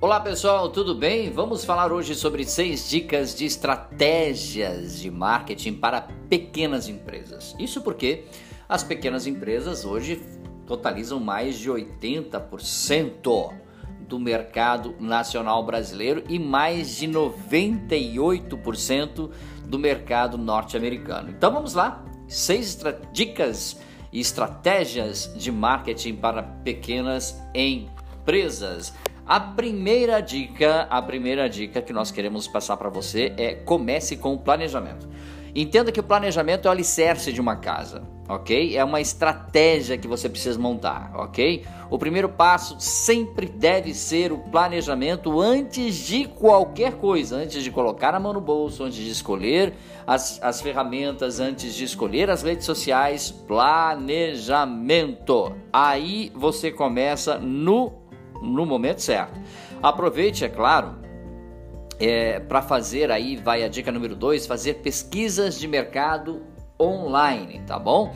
Olá pessoal, tudo bem? Vamos falar hoje sobre seis dicas de estratégias de marketing para pequenas empresas. Isso porque as pequenas empresas hoje totalizam mais de 80% do mercado nacional brasileiro e mais de 98% do mercado norte-americano. Então vamos lá, seis dicas e estratégias de marketing para pequenas empresas. A primeira dica, a primeira dica que nós queremos passar para você é comece com o planejamento. Entenda que o planejamento é o alicerce de uma casa, ok? É uma estratégia que você precisa montar, ok? O primeiro passo sempre deve ser o planejamento antes de qualquer coisa, antes de colocar a mão no bolso, antes de escolher as, as ferramentas, antes de escolher as redes sociais. Planejamento. Aí você começa no no momento certo. Aproveite, é claro, é, para fazer aí, vai a dica número 2, fazer pesquisas de mercado online, tá bom?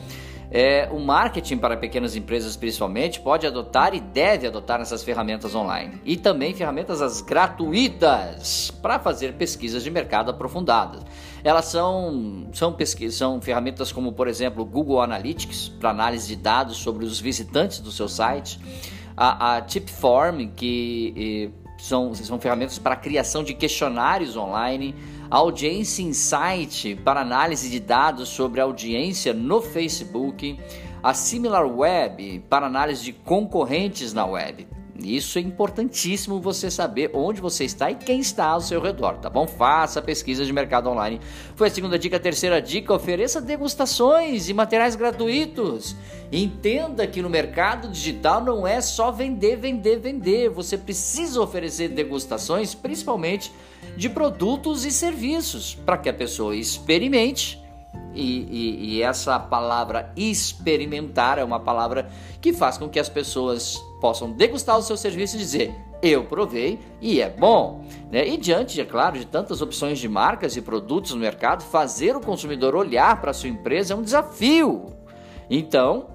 É, o marketing para pequenas empresas, principalmente, pode adotar e deve adotar essas ferramentas online. E também ferramentas as gratuitas para fazer pesquisas de mercado aprofundadas. Elas são, são, são ferramentas como, por exemplo, Google Analytics, para análise de dados sobre os visitantes do seu site a, a Tipform, que são, são ferramentas para criação de questionários online, a Audiência Insight para análise de dados sobre audiência no Facebook, a SimilarWeb para análise de concorrentes na web. Isso é importantíssimo você saber onde você está e quem está ao seu redor, tá bom? Faça pesquisa de mercado online. Foi a segunda dica. A terceira dica: ofereça degustações e materiais gratuitos. Entenda que no mercado digital não é só vender, vender, vender. Você precisa oferecer degustações, principalmente de produtos e serviços, para que a pessoa experimente e, e, e, essa palavra experimentar é uma palavra que faz com que as pessoas possam degustar o seu serviço e dizer eu provei e é bom. Né? E diante, é claro, de tantas opções de marcas e produtos no mercado, fazer o consumidor olhar para a sua empresa é um desafio. Então,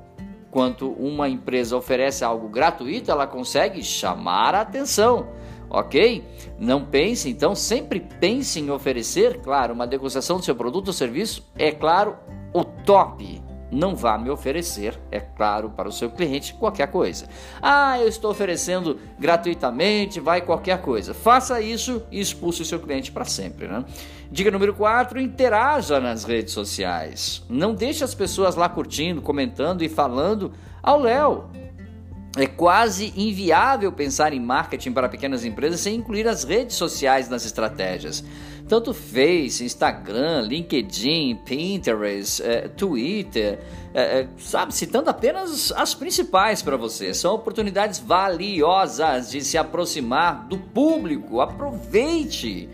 quando uma empresa oferece algo gratuito, ela consegue chamar a atenção ok? Não pense, então, sempre pense em oferecer, claro, uma degustação do seu produto ou serviço, é claro, o top. Não vá me oferecer, é claro, para o seu cliente qualquer coisa. Ah, eu estou oferecendo gratuitamente, vai qualquer coisa. Faça isso e expulse o seu cliente para sempre. Né? Dica número 4: interaja nas redes sociais. Não deixe as pessoas lá curtindo, comentando e falando ao Léo é quase inviável pensar em marketing para pequenas empresas sem incluir as redes sociais nas estratégias. Tanto Face, Instagram, LinkedIn, Pinterest, é, Twitter, é, é, sabe, citando apenas as principais para você. São oportunidades valiosas de se aproximar do público. Aproveite!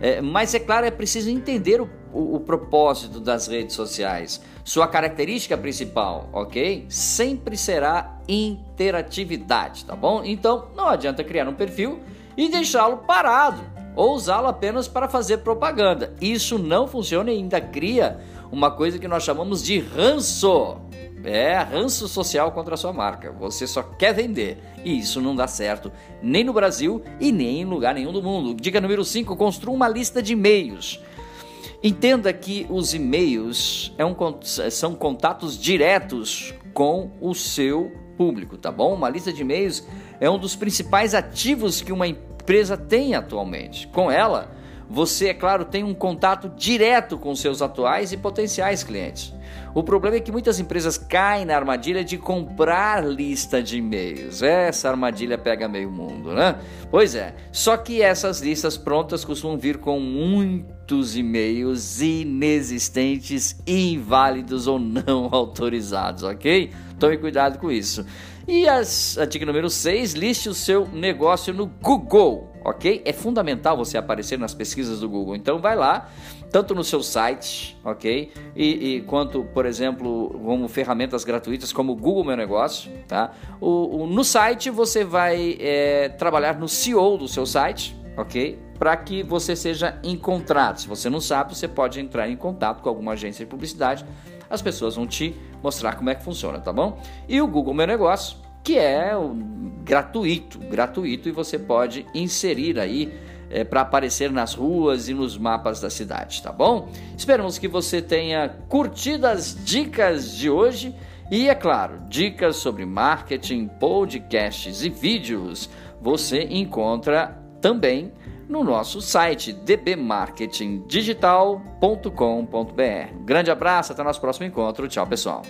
É, mas é claro, é preciso entender o, o, o, propósito das redes sociais. Sua característica principal, ok? Sempre será interatividade, tá bom? Então não adianta criar um perfil e deixá-lo parado ou usá-lo apenas para fazer propaganda. Isso não funciona e ainda cria uma coisa que nós chamamos de ranço. É ranço social contra a sua marca. Você só quer vender. E isso não dá certo nem no Brasil e nem em lugar nenhum do mundo. Dica número 5: construa uma lista de e-mails. Entenda que os e-mails é um, são contatos diretos com o seu público, tá bom? Uma lista de e-mails é um dos principais ativos que uma empresa tem atualmente. Com ela, você, é claro, tem um contato direto com seus atuais e potenciais clientes. O problema é que muitas empresas caem na armadilha de comprar lista de e-mails. Essa armadilha pega meio mundo, né? Pois é, só que essas listas prontas costumam vir com muitos e-mails inexistentes, inválidos ou não autorizados, ok? Tome cuidado com isso. E as, a dica número 6, liste o seu negócio no Google, ok? É fundamental você aparecer nas pesquisas do Google. Então vai lá, tanto no seu site, ok? E, e quanto, por exemplo, como ferramentas gratuitas como o Google Meu Negócio, tá? O, o no site você vai é, trabalhar no SEO do seu site, ok? Para que você seja encontrado. Se você não sabe, você pode entrar em contato com alguma agência de publicidade as pessoas vão te mostrar como é que funciona, tá bom? E o Google Meu Negócio, que é gratuito, gratuito e você pode inserir aí é, para aparecer nas ruas e nos mapas da cidade, tá bom? Esperamos que você tenha curtido as dicas de hoje e, é claro, dicas sobre marketing, podcasts e vídeos você encontra também no nosso site dbmarketingdigital.com.br. Grande abraço, até o nosso próximo encontro. Tchau, pessoal.